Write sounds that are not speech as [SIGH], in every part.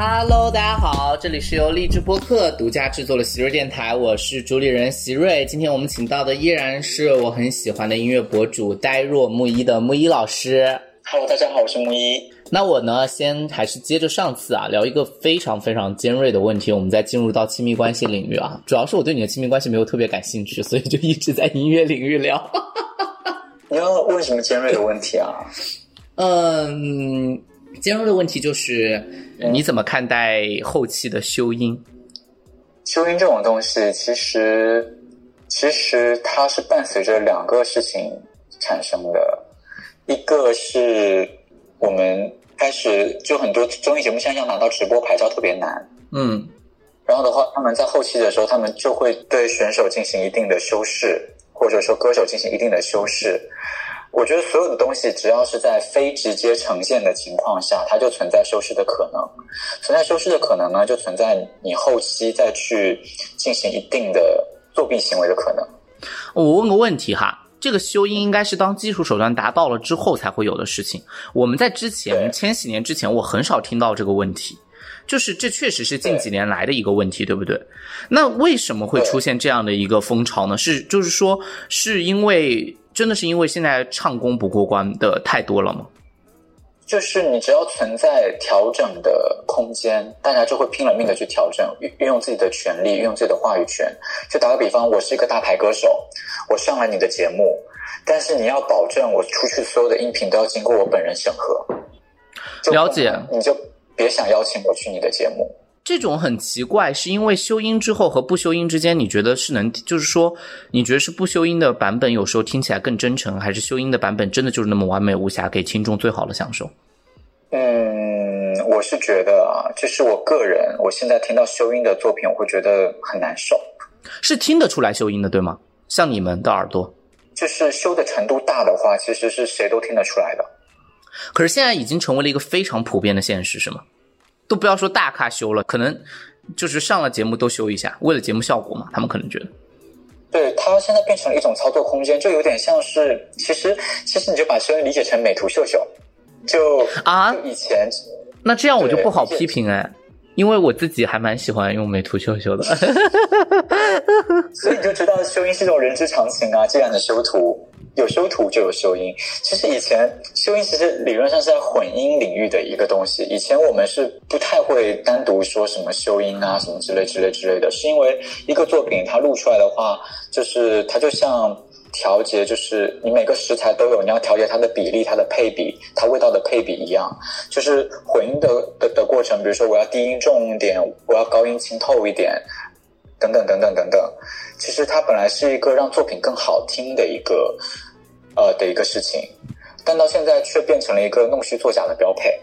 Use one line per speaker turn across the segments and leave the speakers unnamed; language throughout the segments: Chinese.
Hello，大家好，这里是由励志播客独家制作的席瑞电台，我是主理人席瑞。今天我们请到的依然是我很喜欢的音乐博主呆若木一的木一老师。
Hello，大家好，我是木一。
那我呢，先还是接着上次啊，聊一个非常非常尖锐的问题，我们再进入到亲密关系领域啊。主要是我对你的亲密关系没有特别感兴趣，所以就一直在音乐领域聊。[LAUGHS]
你要问什么尖锐的问题啊？[LAUGHS]
嗯，尖锐的问题就是你怎么看待后期的修音？
修音这种东西，其实其实它是伴随着两个事情产生的，一个是我们开始就很多综艺节目现在要拿到直播牌照特别难，
嗯
然后的话，他们在后期的时候，他们就会对选手进行一定的修饰，或者说歌手进行一定的修饰。我觉得所有的东西，只要是在非直接呈现的情况下，它就存在修饰的可能。存在修饰的可能呢，就存在你后期再去进行一定的作弊行为的可能。
我问个问题哈，这个修音应该是当技术手段达到了之后才会有的事情。我们在之前千禧年之前，我很少听到这个问题，就是这确实是近几年来的一个问题，对不对？那为什么会出现这样的一个风潮呢？是就是说，是因为真的是因为现在唱功不过关的太多了吗？
就是你只要存在调整的空间，大家就会拼了命的去调整，运运用自己的权利，运用自己的话语权。就打个比方，我是一个大牌歌手，我上了你的节目，但是你要保证我出去所有的音频都要经过我本人审核。
了解
你就别想邀请我去你的节目。
这种很奇怪，是因为修音之后和不修音之间，你觉得是能，就是说，你觉得是不修音的版本有时候听起来更真诚，还是修音的版本真的就是那么完美无瑕，给听众最好的享受？
嗯，我是觉得啊，这是我个人，我现在听到修音的作品，我会觉得很难受。
是听得出来修音的，对吗？像你们的耳朵，
就是修的程度大的话，其实是谁都听得出来的。
可是现在已经成为了一个非常普遍的现实，是吗？都不要说大咖修了，可能就是上了节目都修一下，为了节目效果嘛，他们可能觉得。
对，它现在变成了一种操作空间，就有点像是，其实其实你就把声音理解成美图秀秀，就
啊
就以前
那这样我就不好批评哎，因为我自己还蛮喜欢用美图秀秀的。[LAUGHS]
所以你就知道修音是一种人之常情啊。既然你修图，有修图就有修音。其实以前修音其实理论上是在混音领域的一个东西。以前我们是不太会单独说什么修音啊什么之类之类之类的，是因为一个作品它录出来的话，就是它就像。调节就是你每个食材都有，你要调节它的比例、它的配比、它味道的配比一样，就是混音的的的过程。比如说我要低音重一点，我要高音清透一点，等等等等等等。其实它本来是一个让作品更好听的一个呃的一个事情，但到现在却变成了一个弄虚作假的标配。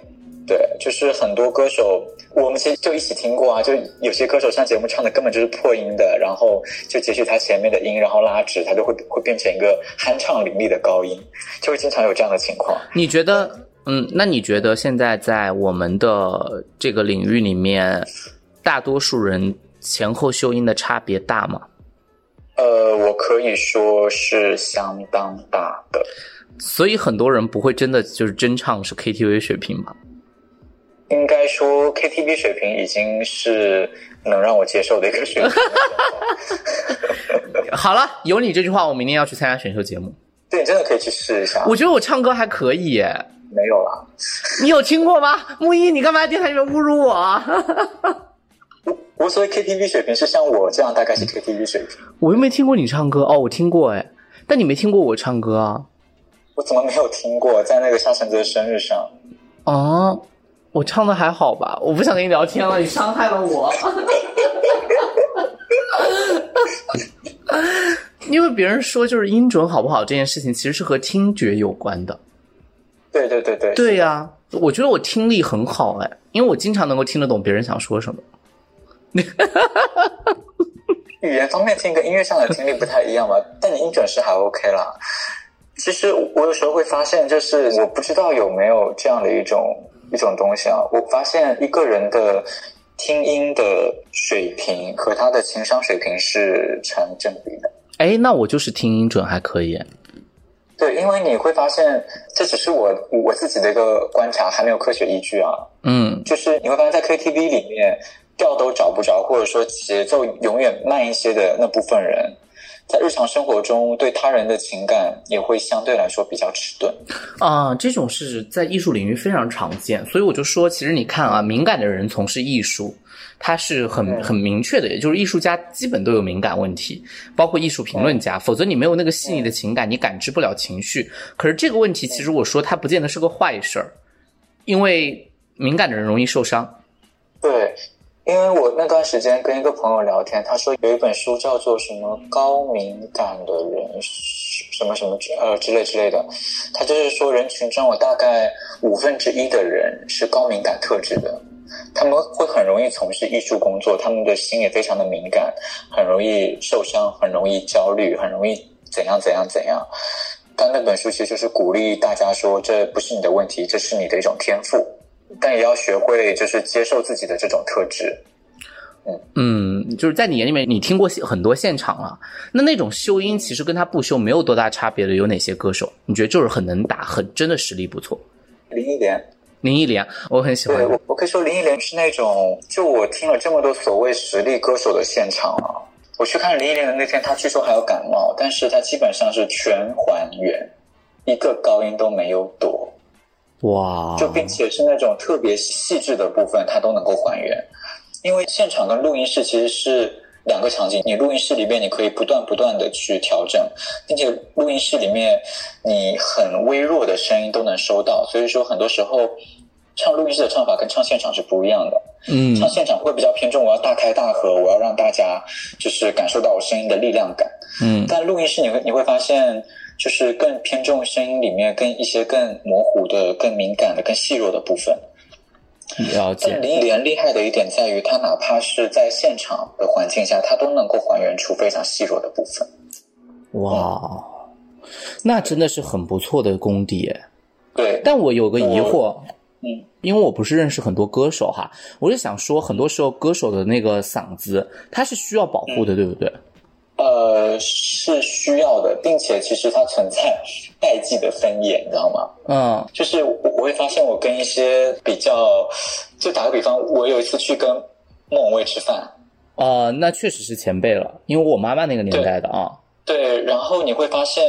对，就是很多歌手，我们其实就一起听过啊，就有些歌手上节目唱的根本就是破音的，然后就截取他前面的音，然后拉直，他就会会变成一个酣畅淋漓的高音，就会经常有这样的情况。
你觉得，嗯，那你觉得现在在我们的这个领域里面，大多数人前后修音的差别大吗？
呃，我可以说是相当大的。
所以很多人不会真的就是真唱是 KTV 水平吧？
应该说 KTV 水平已经是能让我接受的一个水平了。[LAUGHS]
好了，有你这句话，我明天要去参加选秀节目。
对，你真的可以去试一下。
我觉得我唱歌还可以耶，
没有啦，
你有听过吗？木一，你干嘛在电台里面侮辱我啊？
我我所谓 KTV 水平是像我这样，大概是 KTV 水平。
我又没听过你唱歌哦，我听过哎，但你没听过我唱歌啊？
我怎么没有听过？在那个夏承泽生日上，
哦，我唱的还好吧？我不想跟你聊天了，你伤害了我。[LAUGHS] 因为别人说就是音准好不好这件事情，其实是和听觉有关的。
对对对对，
对呀、我觉得我听力很好哎，因为我经常能够听得懂别人想说什么。[LAUGHS]
语言方面听跟音乐上的听力不太一样吧，但你音准是还 OK 啦。其实我有时候会发现，就是我不知道有没有这样的一种一种东西啊。我发现一个人的听音的水平和他的情商水平是成正比的。
哎，那我就是听音准还可以。
对，因为你会发现，这只是我我自己的一个观察，还没有科学依据啊。
嗯
就是你会发现在 KTV 里面调都找不着，或者说节奏永远慢一些的那部分人，在日常生活中对他人的情感也会相对来说比较迟钝。
啊，这种是在艺术领域非常常见，所以我就说，其实你看啊，敏感的人从事艺术，他是很
嗯
很明确的，也就是艺术家基本都有敏感问题，包括艺术评论家，否则你没有那个细腻的情感，你感知不了情绪。可是这个问题，其实我说它不见得是个坏事儿，因为敏感的人容易受伤。
对，因为我那段时间跟一个朋友聊天，他说有一本书叫做什么高敏感的人什么什么之呃之类之类的，他就是说人群中有大概五分之一的人是高敏感特质的。他们会很容易从事艺术工作，他们的心也非常的敏感，很容易受伤，很容易焦虑，很容易怎样怎样怎样。但那本书其实就是鼓励大家说，这不是你的问题，这是你的一种天赋，但也要学会就是接受自己的这种特质。
嗯，就是在你眼里面，你听过很多现场了，那那种秀音其实跟他不秀没有多大差别的，有哪些歌手？你觉得就是很能打，很真的实力不错。
林忆莲，
林忆莲，我很喜欢
对。我我可以说林忆莲是那种，就我听了这么多所谓实力歌手的现场啊，我去看林忆莲的那天，她据说还有感冒，但是她基本上是全还原，一个高音都没有躲，
哇，
就并且是那种特别细致的部分，它都能够还原。因为现场跟录音室其实是两个场景，你录音室里面你可以不断不断的去调整，并且录音室里面你很微弱的声音都能收到，所以说很多时候唱录音室的唱法跟唱现场是不一样的。
嗯
唱现场会比较偏重我要大开大合，我要让大家就是感受到我声音的力量感。
嗯
但录音室你会你会发现，就是更偏重声音里面更一些更模糊的、更敏感的、更细弱的部分。
了解
但。林忆莲厉害的一点在于，她哪怕是在现场的环境下，她都能够还原出非常细弱的部分。
哇，那真的是很不错的功底耶。
对，
但我有个疑惑，
嗯，
因为我不是认识很多歌手哈，我就想说，很多时候歌手的那个嗓子，它是需要保护的，对不对？
呃，是需要的，并且其实它存在 [LAUGHS] 代际的分野，你知道吗？
嗯
就是我我会发现，我跟一些比较，就打个比方，我有一次去跟莫文蔚吃饭，
呃，那确实是前辈了，因为我妈妈那个年代的啊。
对，然后你会发现，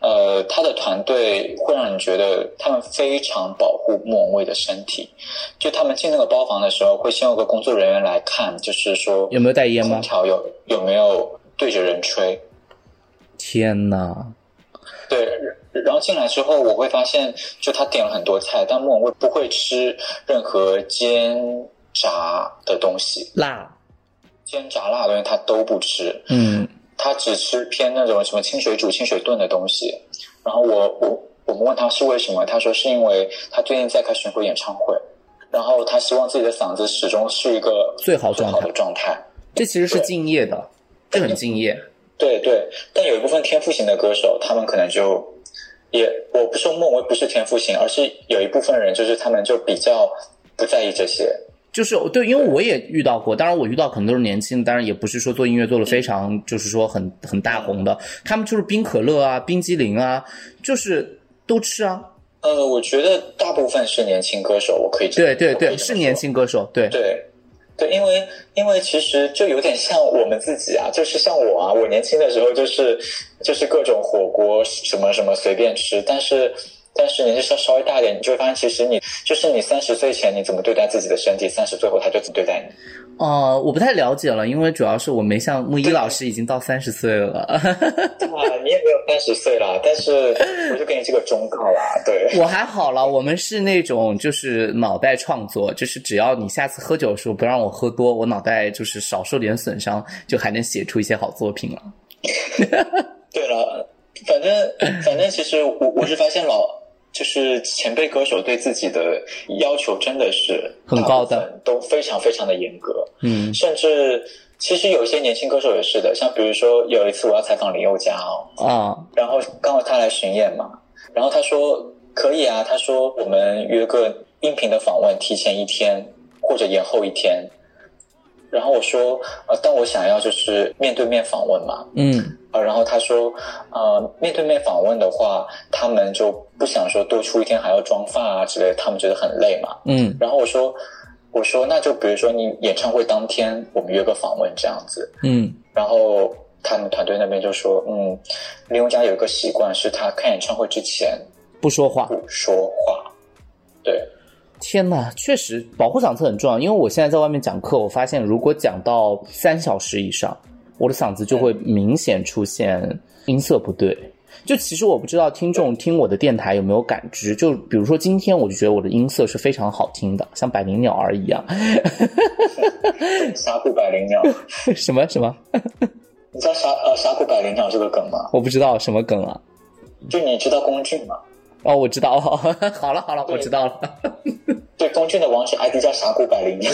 呃，他的团队会让你觉得他们非常保护莫文蔚的身体。就他们进那个包房的时候，会先有个工作人员来看，就是说
有没有带烟吗
空？调有有没有对着人吹。
天呐，
对，然后进来之后，我会发现，就他点了很多菜，但莫文蔚不会吃任何煎炸的东西，
辣，
煎炸辣的东西他都不吃。
嗯
他只吃偏那种什么清水煮、清水炖的东西。然后我我我们问他是为什么，他说是因为他最近在开巡回演唱会，然后他希望自己的嗓子始终是一个
最好状态
最好的状态。
这其实是敬业的，这很敬业。
对对，但有一部分天赋型的歌手，他们可能就也，我不是说莫文蔚不是天赋型，而是有一部分人就是他们就比较不在意这些。
就是对，因为我也遇到过，当然我遇到可能都是年轻，当然也不是说做音乐做的非常，就是说很很大红的，他们就是冰可乐啊、冰激凌啊，就是都吃啊。
呃，我觉得大部分是年轻歌手，我可以这
对对对，是年轻歌手，对，
对，对，因为因为其实就有点像我们自己啊，就是像我啊，我年轻的时候就是就是各种火锅什么什么随便吃，但是但是年纪稍稍微大一点，你就会发现，其实你就是你三十岁前你怎么对待自己的身体，三十岁后他就怎么对待你。
呃，我不太了解了，因为主要是我没像木一老师已经到三十岁了，[LAUGHS]
啊，你也没有三十岁啦，但是我就给你这个忠告啦，对。
我还好了，我们是那种就是脑袋创作，就是只要你下次喝酒的时候不让我喝多，我脑袋就是少受点损伤，就还能写出一些好作品了。[LAUGHS]
对了，反正反正其实我我是发现老就是前辈歌手对自己的要求真的是
很高的。
都非常非常的严格，
嗯。
甚至其实有一些年轻歌手也是的，像比如说有一次我要采访林宥嘉哦，
啊，
然后刚好他来巡演嘛，然后他说可以啊，他说我们约个音频的访问，提前一天或者延后一天。然后我说，呃，但我想要就是面对面访问嘛，
嗯
呃，然后他说，呃，面对面访问的话，他们就不想说多出一天还要妆发啊之类的，他们觉得很累嘛。
嗯
然后我说，我说那就比如说你演唱会当天我们约个访问这样子，
嗯
然后他们团队那边就说，嗯，林宥嘉有一个习惯是他看演唱会之前
不说话。
不说话，对，
天呐，确实保护嗓子很重要。因为我现在在外面讲课，我发现如果讲到三小时以上，我的嗓子就会明显出现音色不对。就其实我不知道听众听我的电台有没有感知，就比如说今天我就觉得我的音色是非常好听的，像百灵鸟儿一样。[LAUGHS]
峡谷百灵鸟，[LAUGHS]
什么什么？[LAUGHS]
你知道峡呃沙库百灵鸟这个梗吗？
我不知道什么梗啊？
就你知道龚俊吗？
哦，我知道，好了好了，我知道了。
对，东俊的网址 ID 叫峡谷百灵鸟。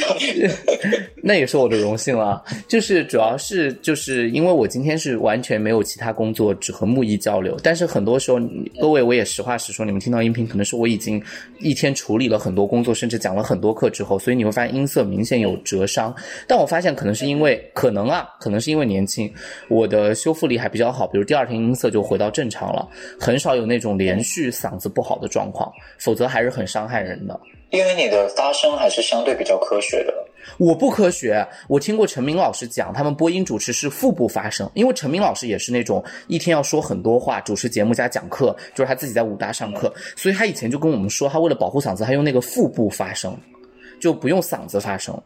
[LAUGHS]
那也是我的荣幸了。就是主要是就是因为我今天是完全没有其他工作，只和木易交流。但是很多时候，各位我也实话实说，你们听到音频可能是我已经一天处理了很多工作，甚至讲了很多课之后，所以你会发现音色明显有折伤。但我发现可能是因为可能啊，可能是因为年轻，我的修复力还比较好，比如第二天音色就回到正常了，很少有那种连续嗓子不好的状况，否则还是很伤害人的。
因为你的发声还是相对比较科学的。
我不科学，我听过陈明老师讲，他们播音主持是腹部发声，因为陈明老师也是那种一天要说很多话，主持节目加讲课，就是他自己在武大上课，所以他以前就跟我们说，他为了保护嗓子，他用那个腹部发声，就不用嗓子发声，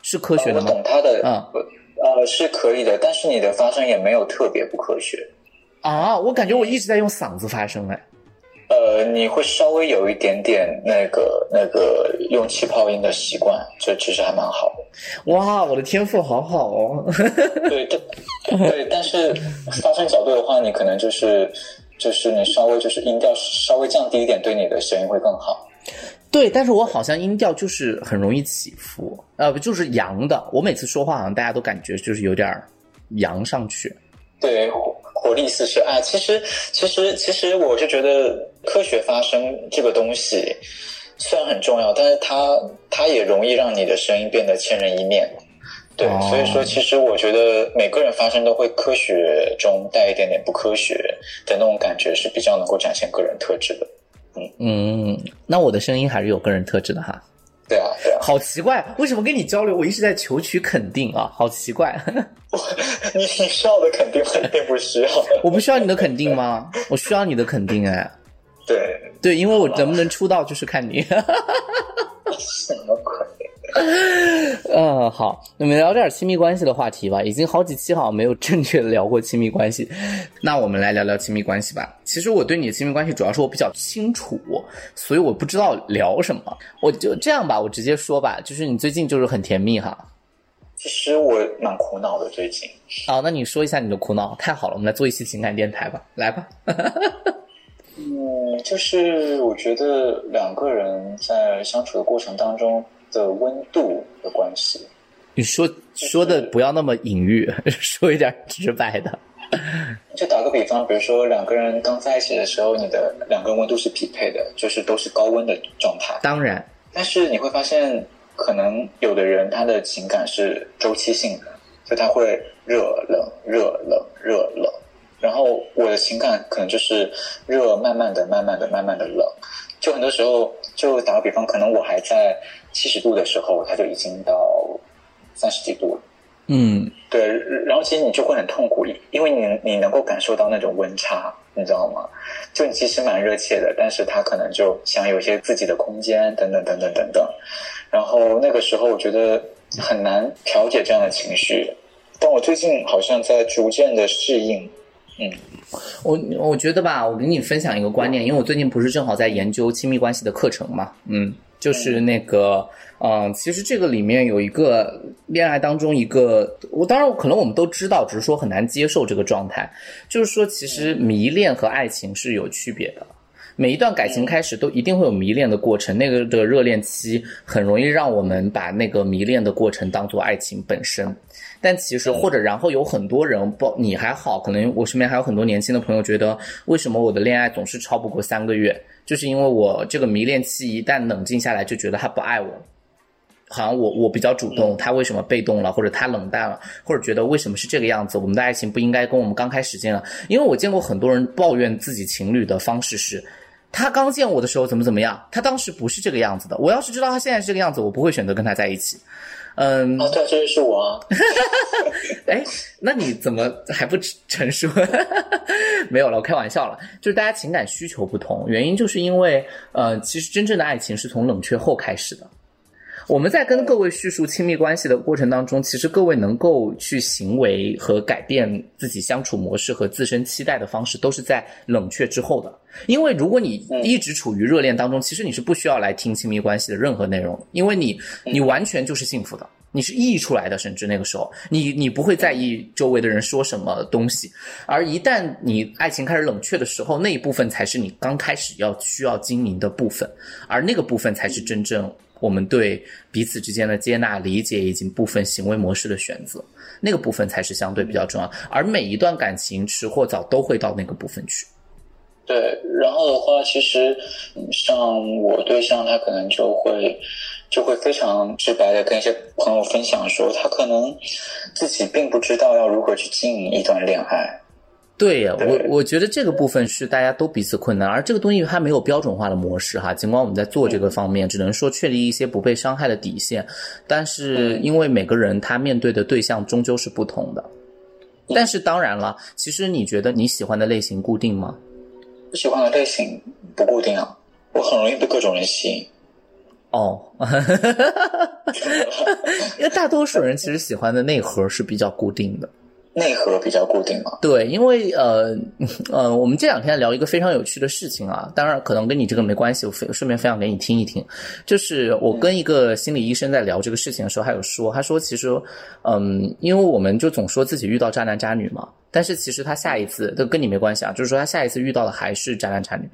是科学的吗？
我懂他的，
嗯
呃，是可以的，但是你的发声也没有特别不科学。
啊，我感觉我一直在用嗓子发声，哎，
呃，你会稍微有一点点那个那个用气泡音的习惯，这其实还蛮好的。
哇，我的天赋好好哦，
对对 [LAUGHS] 对，但是发声角度的话，你可能就是就是你稍微就是音调稍微降低一点，对你的声音会更好。
对，但是我好像音调就是很容易起伏，呃，不就是扬的，我每次说话好像大家都感觉就是有点扬上去，
对，活活力四射啊！其实，其实，其实，我就觉得科学发声这个东西虽然很重要，但是它它也容易让你的声音变得千人一面。对，
哦
所以说，其实我觉得每个人发声都会科学中带一点点不科学的那种感觉，是比较能够展现个人特质的。
嗯嗯，那我的声音还是有个人特质的哈。
对啊，对啊，
好奇怪，为什么跟你交流，我一直在求取肯定啊？好奇怪，
你你需要的肯定肯定不需要。[LAUGHS]
我不需要你的肯定吗？我需要你的肯定哎。
对，
对，因为我能不能出道就是看你。[LAUGHS]
什么鬼？
嗯，[LAUGHS] 好，那么聊点亲密关系的话题吧。已经好几期好像没有正确的聊过亲密关系，那我们来聊聊亲密关系吧。其实我对你的亲密关系，主要是我比较清楚，所以我不知道聊什么。我就这样吧，我直接说吧，就是你最近就是很甜蜜哈。
其实我蛮苦恼的，最近。
好，那你说一下你的苦恼。太好了，我们来做一期情感电台吧，来吧。[LAUGHS]
嗯，就是我觉得两个人在相处的过程当中的温度的关系，
你说说的不要那么隐喻，[LAUGHS] 说一点直白的。[LAUGHS]
就打个比方，比如说两个人刚在一起的时候，你的两个人温度是匹配的，就是都是高温的状态。
当然，
但是你会发现，可能有的人他的情感是周期性的，就他会热冷热冷热冷。然后我的情感可能就是热，慢慢的、慢慢的、慢慢的冷。就很多时候，就打个比方，可能我还在七十度的时候，它就已经到三十几度了。
嗯，
对，然后其实你就会很痛苦，因为你你能够感受到那种温差，你知道吗？就你其实蛮热切的，但是他可能就想有一些自己的空间，等等等等等等。然后那个时候，我觉得很难调节这样的情绪。但我最近好像在逐渐的适应。嗯，
我我觉得吧，我给你分享一个观念，因为我最近不是正好在研究亲密关系的课程嘛，嗯，就是那个，嗯，其实这个里面有一个恋爱当中一个，我当然可能我们都知道，只是说很难接受这个状态，就是说其实迷恋和爱情是有区别的。每一段感情开始都一定会有迷恋的过程，那个的热恋期很容易让我们把那个迷恋的过程当做爱情本身。但其实或者然后有很多人，不你还好，可能我身边还有很多年轻的朋友觉得，为什么我的恋爱总是超不过三个月？就是因为我这个迷恋期一旦冷静下来，就觉得他不爱我。好像我我比较主动，他为什么被动了，或者他冷淡了，或者觉得为什么是这个样子？我们的爱情不应该跟我们刚开始见了，因为我见过很多人抱怨自己情侣的方式是。他刚见我的时候怎么怎么样？他当时不是这个样子的。我要是知道他现在是这个样子，我不会选择跟他在一起。嗯，
哦，对，这就是我啊。[LAUGHS]
哎，那你怎么还不成熟？[LAUGHS] 没有了，我开玩笑了。就是大家情感需求不同，原因就是因为，呃，其实真正的爱情是从冷却后开始的。我们在跟各位叙述亲密关系的过程当中，其实各位能够去行为和改变自己相处模式和自身期待的方式，都是在冷却之后的。因为如果你一直处于热恋当中，其实你是不需要来听亲密关系的任何内容，因为你你完全就是幸福的，你是溢出来的，甚至那个时候你你不会在意周围的人说什么东西。而一旦你爱情开始冷却的时候，那一部分才是你刚开始要需要经营的部分，而那个部分才是真正。我们对彼此之间的接纳、理解以及部分行为模式的选择，那个部分才是相对比较重要。而每一段感情迟或早都会到那个部分去。
对，然后的话，其实像我对象，他可能就会就会非常直白的跟一些朋友分享说，他可能自己并不知道要如何去经营一段恋爱。
对呀，我我觉得这个部分是大家都彼此困难，而这个东西它没有标准化的模式哈。尽管我们在做这个方面，只能说确立一些不被伤害的底线，但是因为每个人他面对的对象终究是不同的。但是当然了，其实你觉得你喜欢的类型固定吗？
喜欢的类型不固定啊，我很容易被各种人吸引。
哦，[LAUGHS] 因为大多数人其实喜欢的内核是比较固定的。
内核比较固定吗？
对，因为呃 [LAUGHS] 呃，我们这两天聊一个非常有趣的事情啊，当然可能跟你这个没关系，我顺便分享给你听一听。就是我跟一个心理医生在聊这个事情的时候，还有说，他说其实，嗯，因为我们就总说自己遇到渣男渣女嘛，但是其实他下一次都跟你没关系啊，就是说他下一次遇到的还是渣男渣女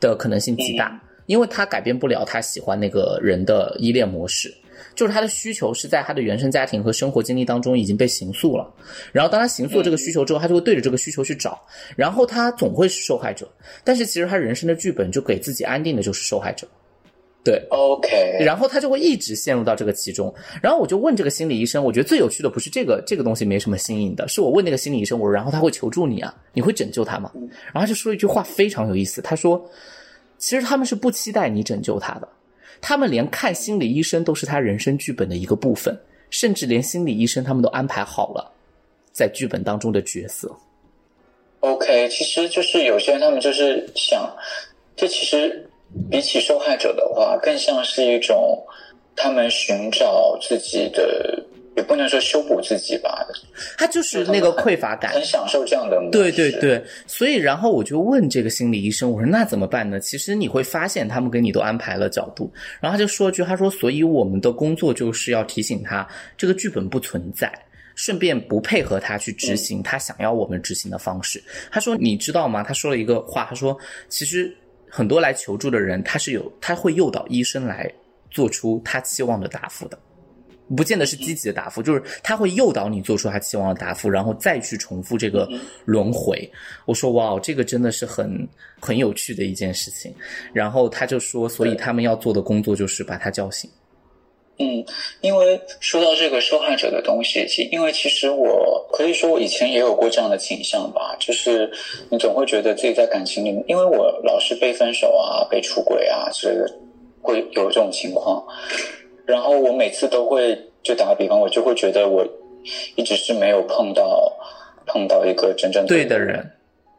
的可能性极大，因为他改变不了他喜欢那个人的依恋模式。就是他的需求是在他的原生家庭和生活经历当中已经被形塑了，然后当他形塑这个需求之后，他就会对着这个需求去找，然后他总会是受害者，但是其实他人生的剧本就给自己安定的就是受害者，对
，OK，
然后他就会一直陷入到这个其中，然后我就问这个心理医生，我觉得最有趣的不是这个这个东西没什么新颖的，是我问那个心理医生，我说然后他会求助你啊，你会拯救他吗？然后他就说了一句话非常有意思，他说，其实他们是不期待你拯救他的。他们连看心理医生都是他人生剧本的一个部分，甚至连心理医生他们都安排好了，在剧本当中的角色。
OK，其实就是有些人他们就是想，这其实比起受害者的话，更像是一种他们寻找自己的。也不能说修补自己吧，
他就是那个匮乏感，
很享受这样的。
对对对，所以然后我就问这个心理医生，我说那怎么办呢？其实你会发现他们给你都安排了角度，然后他就说句，他说所以我们的工作就是要提醒他这个剧本不存在，顺便不配合他去执行他想要我们执行的方式。他说你知道吗？他说了一个话，他说其实很多来求助的人，他是有他会诱导医生来做出他期望的答复的。不见得是积极的答复，就是他会诱导你做出他期望的答复，然后再去重复这个轮回。我说哇，这个真的是很很有趣的一件事情。然后他就说，所以他们要做的工作就是把他叫醒。
嗯，因为说到这个受害者的东西，其因为其实我可以说我以前也有过这样的倾向吧，就是你总会觉得自己在感情里面，因为我老是被分手啊、被出轨啊之类的，会有这种情况。然后我每次都会，就打个比方，我就会觉得我一直是没有碰到碰到一个真正
对的人，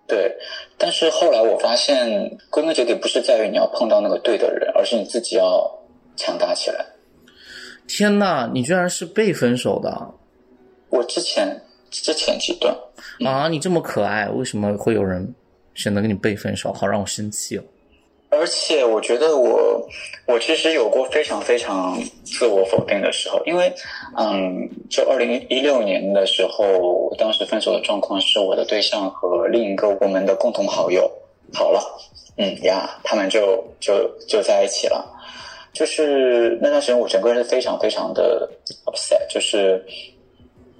对。但是后来我发现，归根结底不是在于你要碰到那个对的人，而是你自己要强大起来。
天呐，你居然是被分手的！
我之前之前几段
啊，你这么可爱，为什么会有人选择跟你被分手？好让我生气哦。
而且我觉得我，我其实有过非常非常自我否定的时候，因为，嗯，就二零一六年的时候，当时分手的状况是我的对象和另一个我们的共同好友好了，嗯呀，他们就就就在一起了，就是那段时间我整个人是非常非常的 upset，就是。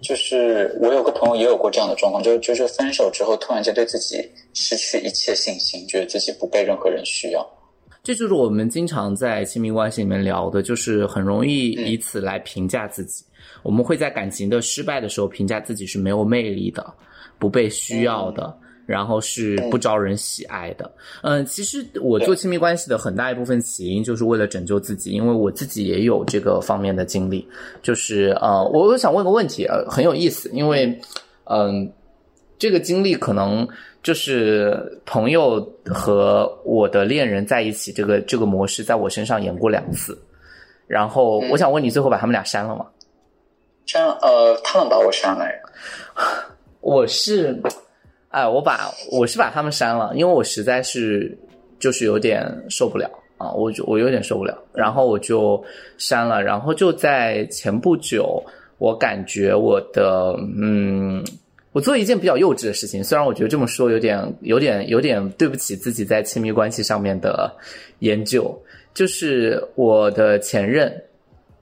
就是我有个朋友也有过这样的状况，就就是分手之后突然间对自己失去一切信心，觉得自己不被任何人需要。
这就是我们经常在亲密关系里面聊的，就是很容易以此来评价自己。我们会在感情的失败的时候评价自己是没有魅力的，不被需要的。然后是不招人喜爱的。嗯，其实我做亲密关系的很大一部分起因就是为了拯救自己，因为我自己也有这个方面的经历。就是呃，我我想问个问题，呃，很有意思，因为嗯，这个经历可能就是朋友和我的恋人在一起，这个这个模式在我身上演过两次。然后我想问你，最后把他们俩删了吗？
删呃，他们把我删了。
我是。哎，我把我是把他们删了，因为我实在是就是有点受不了啊，我就我有点受不了，然后我就删了，然后就在前不久，我感觉我的嗯，我做一件比较幼稚的事情，虽然我觉得这么说有点有点有点对不起自己在亲密关系上面的研究，就是我的前任，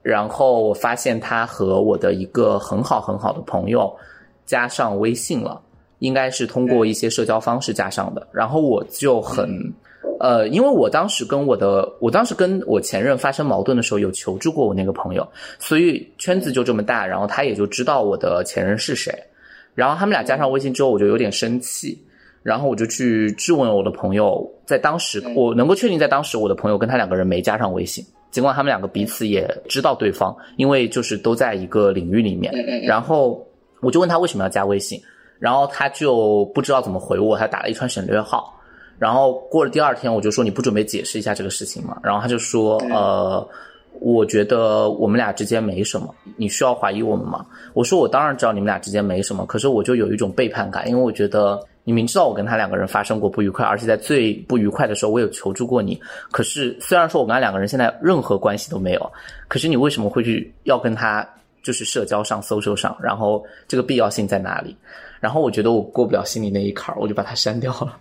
然后我发现他和我的一个很好很好的朋友加上微信了。应该是通过一些社交方式加上的，然后我就很，呃，因为我当时跟我的，我当时跟我前任发生矛盾的时候，有求助过我那个朋友，所以圈子就这么大，然后他也就知道我的前任是谁，然后他们俩加上微信之后，我就有点生气，然后我就去质问我的朋友，在当时我能够确定，在当时我的朋友跟他两个人没加上微信，尽管他们两个彼此也知道对方，因为就是都在一个领域里面，然后我就问他为什么要加微信。然后他就不知道怎么回我，他打了一串省略号。然后过了第二天，我就说你不准备解释一下这个事情吗？然后他就说，呃，我觉得我们俩之间没什么，你需要怀疑我们吗？我说我当然知道你们俩之间没什么，可是我就有一种背叛感，因为我觉得你明知道我跟他两个人发生过不愉快，而且在最不愉快的时候我有求助过你。可是虽然说我跟他两个人现在任何关系都没有，可是你为什么会去要跟他就是社交上、social 上，然后这个必要性在哪里？然后我觉得我过不了心里那一坎儿，我就把它删掉了。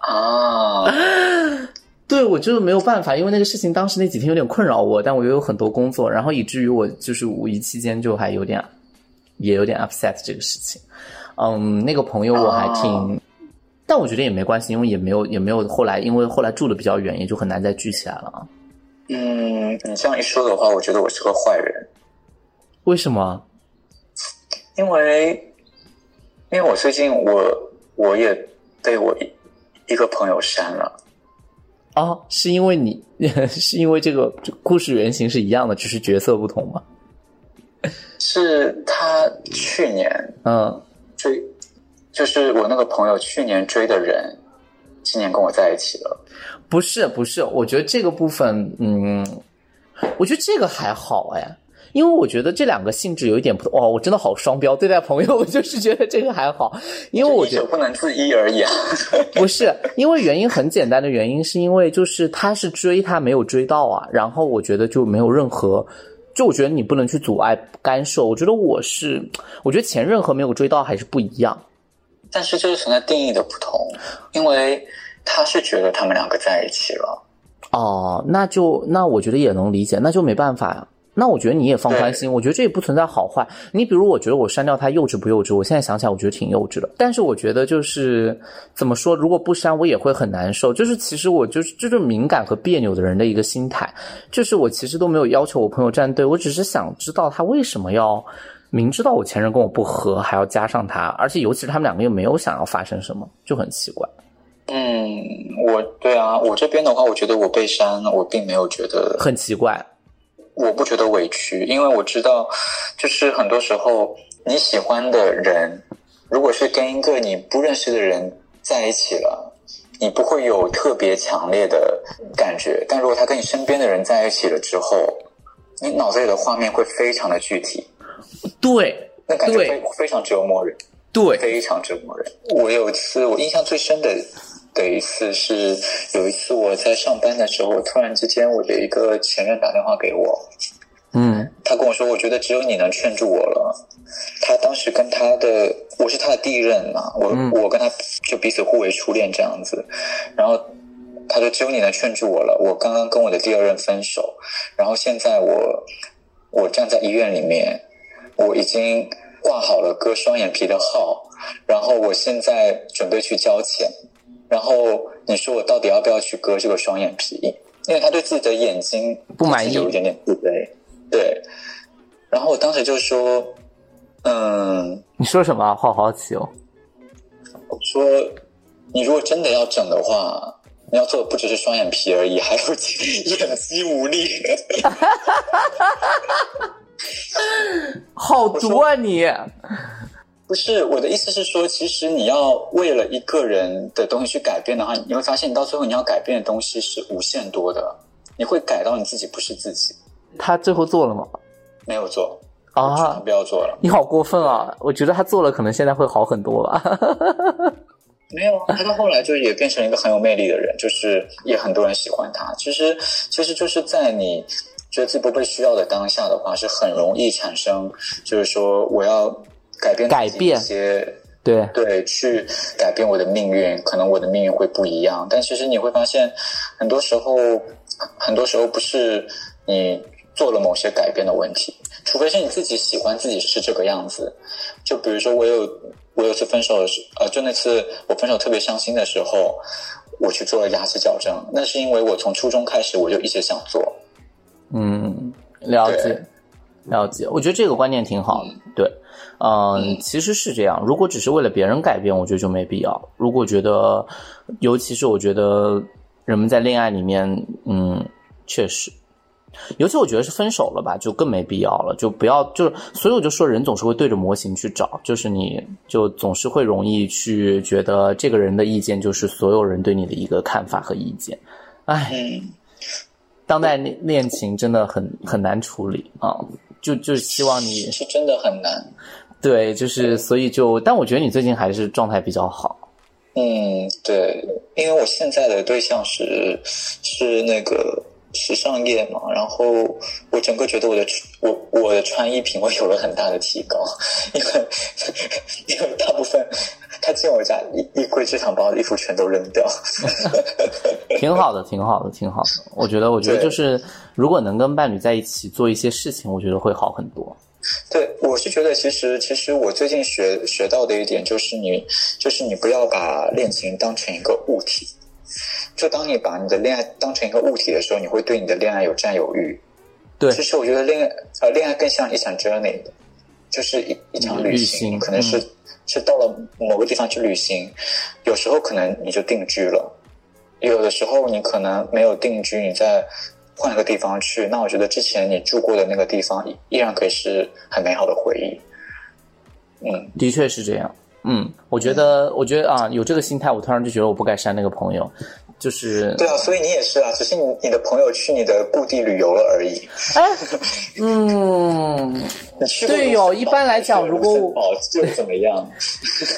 啊，[LAUGHS]
对，我就是没有办法，因为那个事情当时那几天有点困扰我，但我又有很多工作，然后以至于我就是五一期间就还有点，也有点 upset 这个事情。嗯，那个朋友我还挺，但我觉得也没关系，因为也没有也没有后来，因为后来住的比较远，也就很难再聚起来了。
嗯，你这样一说的话，我觉得我是个坏人。
为什么？
因为。因为我最近我我也被我一个朋友删了，
哦，是因为你 [LAUGHS] 是因为这个故事原型是一样的，只是角色不同吗？
是他去年
嗯
追，就是我那个朋友去年追的人，今年跟我在一起了。
不是不是，我觉得这个部分，嗯，我觉得这个还好哎。因为我觉得这两个性质有一点不同哦，我真的好双标对待朋友，我就是觉得这个还好，因为我觉得
不能自医而已啊。[LAUGHS]
不是，因为原因很简单的原因，是因为就是他是追他没有追到啊，然后我觉得就没有任何，就我觉得你不能去阻碍干涉。我觉得我是，我觉得前任和没有追到还是不一样，
但是就是存在定义的不同，因为他是觉得他们两个在一起了，
哦，那就那我觉得也能理解，那就没办法呀。那我觉得你也放宽心，我觉得这也不存在好坏。你比如，我觉得我删掉他幼稚不幼稚？我现在想起来，我觉得挺幼稚的。但是我觉得就是怎么说，如果不删，我也会很难受。就是其实我就是这种敏感和别扭的人的一个心态。就是我其实都没有要求我朋友站队，我只是想知道他为什么要明知道我前任跟我不和，还要加上他，而且尤其是他们两个又没有想要发生什么，就很奇怪。
嗯，我对啊，我这边的话，我觉得我被删，我并没有觉得
很奇怪。
我不觉得委屈，因为我知道，就是很多时候你喜欢的人，如果是跟一个你不认识的人在一起了，你不会有特别强烈的感觉；但如果他跟你身边的人在一起了之后，你脑子里的画面会非常的具体。
对，
那感觉非非常折磨人。
对，
非常折磨人。我有一次，我印象最深的。的一次是有一次我在上班的时候，突然之间我的一个前任打电话给我，
嗯，
他跟我说，我觉得只有你能劝住我了。他当时跟他的我是他的第一任嘛，我我跟他就彼此互为初恋这样子，然后他说只有你能劝住我了。我刚刚跟我的第二任分手，然后现在我我站在医院里面，我已经挂好了割双眼皮的号，然后我现在准备去交钱。然后你说我到底要不要去割这个双眼皮？因为他对自己的眼睛
不满意
有一点点自卑。对，然后我当时就说，嗯，
你说什么？好好奇哦。
我说，你如果真的要整的话，你要做的不只是双眼皮而已，还有眼肌无力。[LAUGHS]
好毒啊你！
不是我的意思是说，其实你要为了一个人的东西去改变的话，你会发现，你到最后你要改变的东西是无限多的，你会改到你自己不是自己。
他最后做了吗？
没有做
啊，
不要做了。
你好过分啊！我觉得他做了，可能现在会好很多吧。
没有，他到后来就也变成一个很有魅力的人，就是也很多人喜欢他。其实，其实就是在你觉得自己不被需要的当下的话，是很容易产生，就是说我要改变
改变
一些，
对
对，去改变我的命运，可能我的命运会不一样。但其实你会发现，很多时候，很多时候不是你。做了某些改变的问题，除非是你自己喜欢自己是这个样子。就比如说，我有我有次分手的时，呃，就那次我分手特别伤心的时候，我去做了牙齿矫正。那是因为我从初中开始我就一直想做。
嗯，了解，了解。我觉得这个观念挺好的。对，嗯，其实是这样。如果只是为了别人改变，我觉得就没必要。如果觉得，尤其是我觉得人们在恋爱里面，嗯，确实。尤其我觉得是分手了吧，就更没必要了，就不要就是，所以我就说人总是会对着模型去找，就是你就总是会容易去觉得这个人的意见就是所有人对你的一个看法和意见，唉，当代恋恋情真的很很难处理啊，就就希望你
是真的很难，
对，就是所以就，但我觉得你最近还是状态比较好，
嗯，对，因为我现在的对象是是那个。时尚业嘛，然后我整个觉得我的我我的穿衣品味有了很大的提高，因为因为大部分他进我家衣衣柜只想把我的衣服全都扔掉，[LAUGHS]
挺好的，挺好的，挺好的。我觉得，我觉得就是如果能跟伴侣在一起做一些事情，我觉得会好很多。
对，我是觉得其实其实我最近学学到的一点就是你就是你不要把恋情当成一个物体。就当你把你的恋爱当成一个物体的时候，你会对你的恋爱有占有欲。
对，
其实我觉得恋爱呃，恋爱更像一场 journey，就是一一场旅行，可能是是到了某个地方去旅行。有时候可能你就定居了，有的时候你可能没有定居，你再换一个地方去。那我觉得之前你住过的那个地方依然可以是很美好的回忆。嗯，
的确是这样。嗯，我觉得，我觉得啊，有这个心态，我突然就觉得我不该删那个朋友。就是
对啊，所以你也是啊，只是你你的朋友去你的故地旅游了而已。
哎，嗯，[LAUGHS] 对哦。一般来讲，如果
我，[LAUGHS] 就怎么样？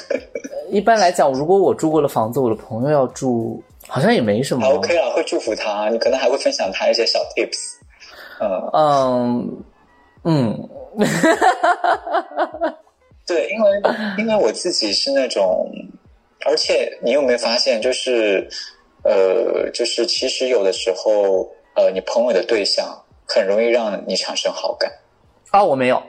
[LAUGHS]
一般来讲，如果我住过的房子，我的朋友要住，好像也没什么。
OK 啊，会祝福他，你可能还会分享他一些小 tips。
嗯嗯嗯，[LAUGHS]
对，因为因为我自己是那种，而且你有没有发现，就是。呃，就是其实有的时候，呃，你朋友的对象很容易让你产生好感。
啊，我没有，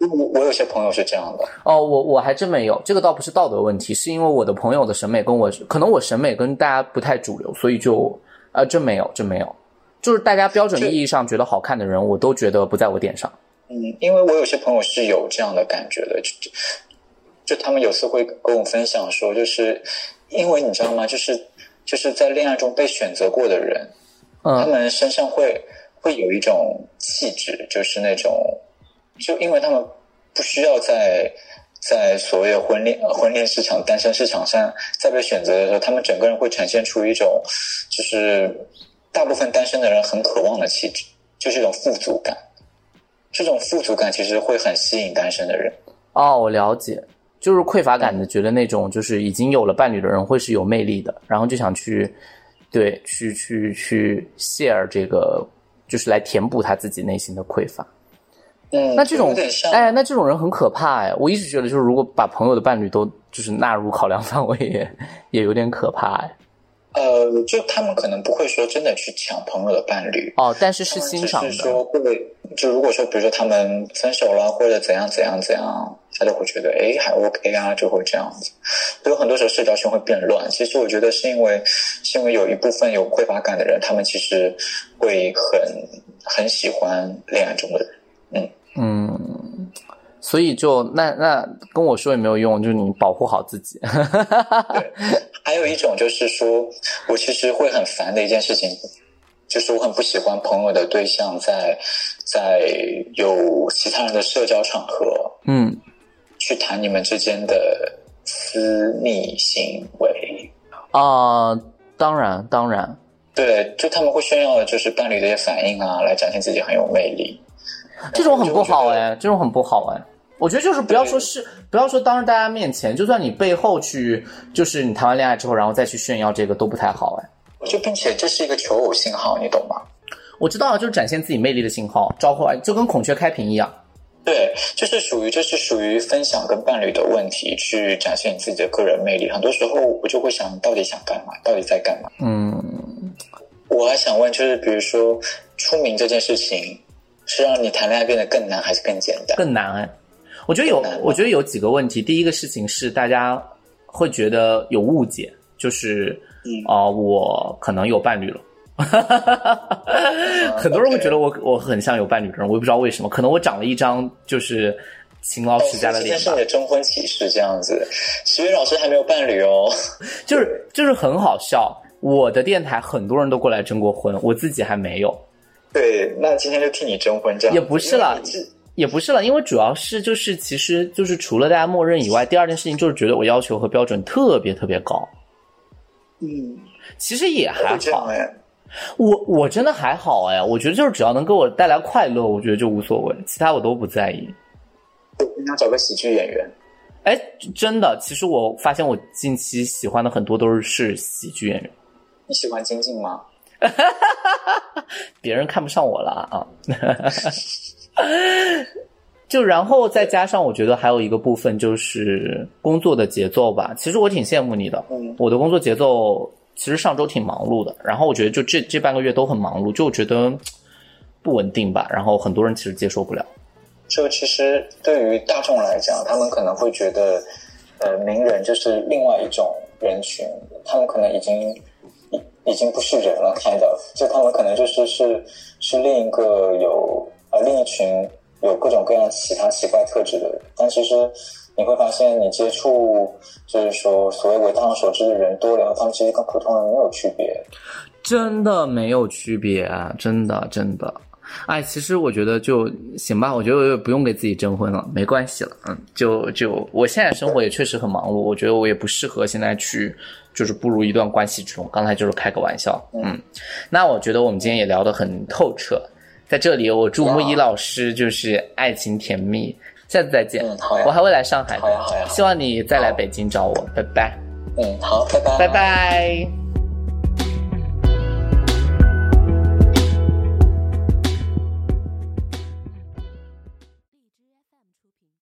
我我有些朋友是这样的。
哦，我我还真没有，这个倒不是道德问题，是因为我的朋友的审美跟我，可能我审美跟大家不太主流，所以就，呃，真没有，真没有，就是大家标准意义上觉得好看的人，我都觉得不在我点上。
嗯，因为我有些朋友是有这样的感觉的，就就他们有次会跟我分享说，就是因为你知道吗？就是。就是在恋爱中被选择过的人，他们身上会会有一种气质，就是那种，就因为他们不需要在在所谓婚恋婚恋市场、单身市场上再被选择的时候，他们整个人会呈现出一种，就是大部分单身的人很渴望的气质，就是一种富足感。这种富足感其实会很吸引单身的人。
哦，我了解。就是匮乏感的，觉得那种就是已经有了伴侣的人会是有魅力的，然后就想去，对，去去去 share 这个，就是来填补他自己内心的匮乏。
嗯，
那这种，哎，那这种人很可怕哎！我一直觉得，就是如果把朋友的伴侣都就是纳入考量范围，也也有点可怕哎。
呃，就他们可能不会说真的去抢朋友的伴侣
哦，但是是欣赏的。
说会，就如果说比如说他们分手了或者怎样怎样怎样。他就会觉得哎还 OK 啊，就会这样子。所以很多时候社交圈会变乱。其实我觉得是因为是因为有一部分有匮乏感的人，他们其实会很很喜欢恋爱中的人。嗯
嗯，所以就那那跟我说也没有用，就是你保护好自己。
对，[LAUGHS] 还有一种就是说我其实会很烦的一件事情。就是我很不喜欢朋友的对象在在有其他人的社交场合，
嗯，
去谈你们之间的私密行为
啊。当然，当然，
对，就他们会炫耀的就是伴侣的一些反应啊，来展现自己很有魅力。
这种很不好哎，这种很不好哎。我觉得就是不要说是不要说当着大家面前，就算你背后去，就是你谈完恋爱之后，然后再去炫耀这个都不太好哎。
就并且这是一个求偶信号，你懂吗？
我知道，就是展现自己魅力的信号，召唤就跟孔雀开屏一样。
对，就是属于就是属于分享跟伴侣的问题，去展现你自己的个人魅力。很多时候我就会想，到底想干嘛？到底在干嘛？
嗯，
我还想问，就是比如说出名这件事情，是让你谈恋爱变得更难，还是更简单？
更难哎，我觉得有，我觉得有几个问题。第一个事情是大家会觉得有误解，就是。啊，我可能有伴侣了，[LAUGHS] 很多人会觉得我我很像有伴侣的人，我也不知道为什么，可能我长了一张就是勤劳持家的脸吧。
是你的征婚启事这样子，徐云老师还没有伴侣哦，
就是就是很好笑。我的电台很多人都过来征过婚，我自己还没有。
对，那今天就替你征婚这样。
也不是了，也不是了，因为主要是就是其实就是除了大家默认以外，第二件事情就是觉得我要求和标准特别特别高。
嗯，
其实也还好哎，我我真的还好哎，我觉得就是只要能给我带来快乐，我觉得就无所谓，其他我都不在意。
你想找个喜剧演员？
哎，真的，其实我发现我近期喜欢的很多都是喜剧演员。
你喜欢金靖吗？[LAUGHS]
别人看不上我了啊。[LAUGHS] 就然后再加上，我觉得还有一个部分就是工作的节奏吧。其实我挺羡慕你的，我的工作节奏其实上周挺忙碌的。然后我觉得就这这半个月都很忙碌，就觉得不稳定吧。然后很多人其实接受不了。
就其实对于大众来讲，他们可能会觉得，呃，名人就是另外一种人群，他们可能已经已经不是人了，kind of，就他们可能就是是是另一个有呃另一群。有各种各样其他奇怪特质的人，但其实你会发现，你接触就是说所谓为大众所知的人多了，他们其实跟普通人没有区别，
真的没有区别！真的真的，哎，其实我觉得就行吧，我觉得我也不用给自己征婚了，没关系了，嗯，就就我现在生活也确实很忙碌，我觉得我也不适合现在去就是步入一段关系之中，刚才就是开个玩笑，嗯，那我觉得我们今天也聊得很透彻。在这里，我祝木一老师就是爱情甜蜜，下次再见。
嗯，好呀，
我还会来上海的，希望你再来北京找我，拜拜。
嗯，好，拜拜，
拜拜。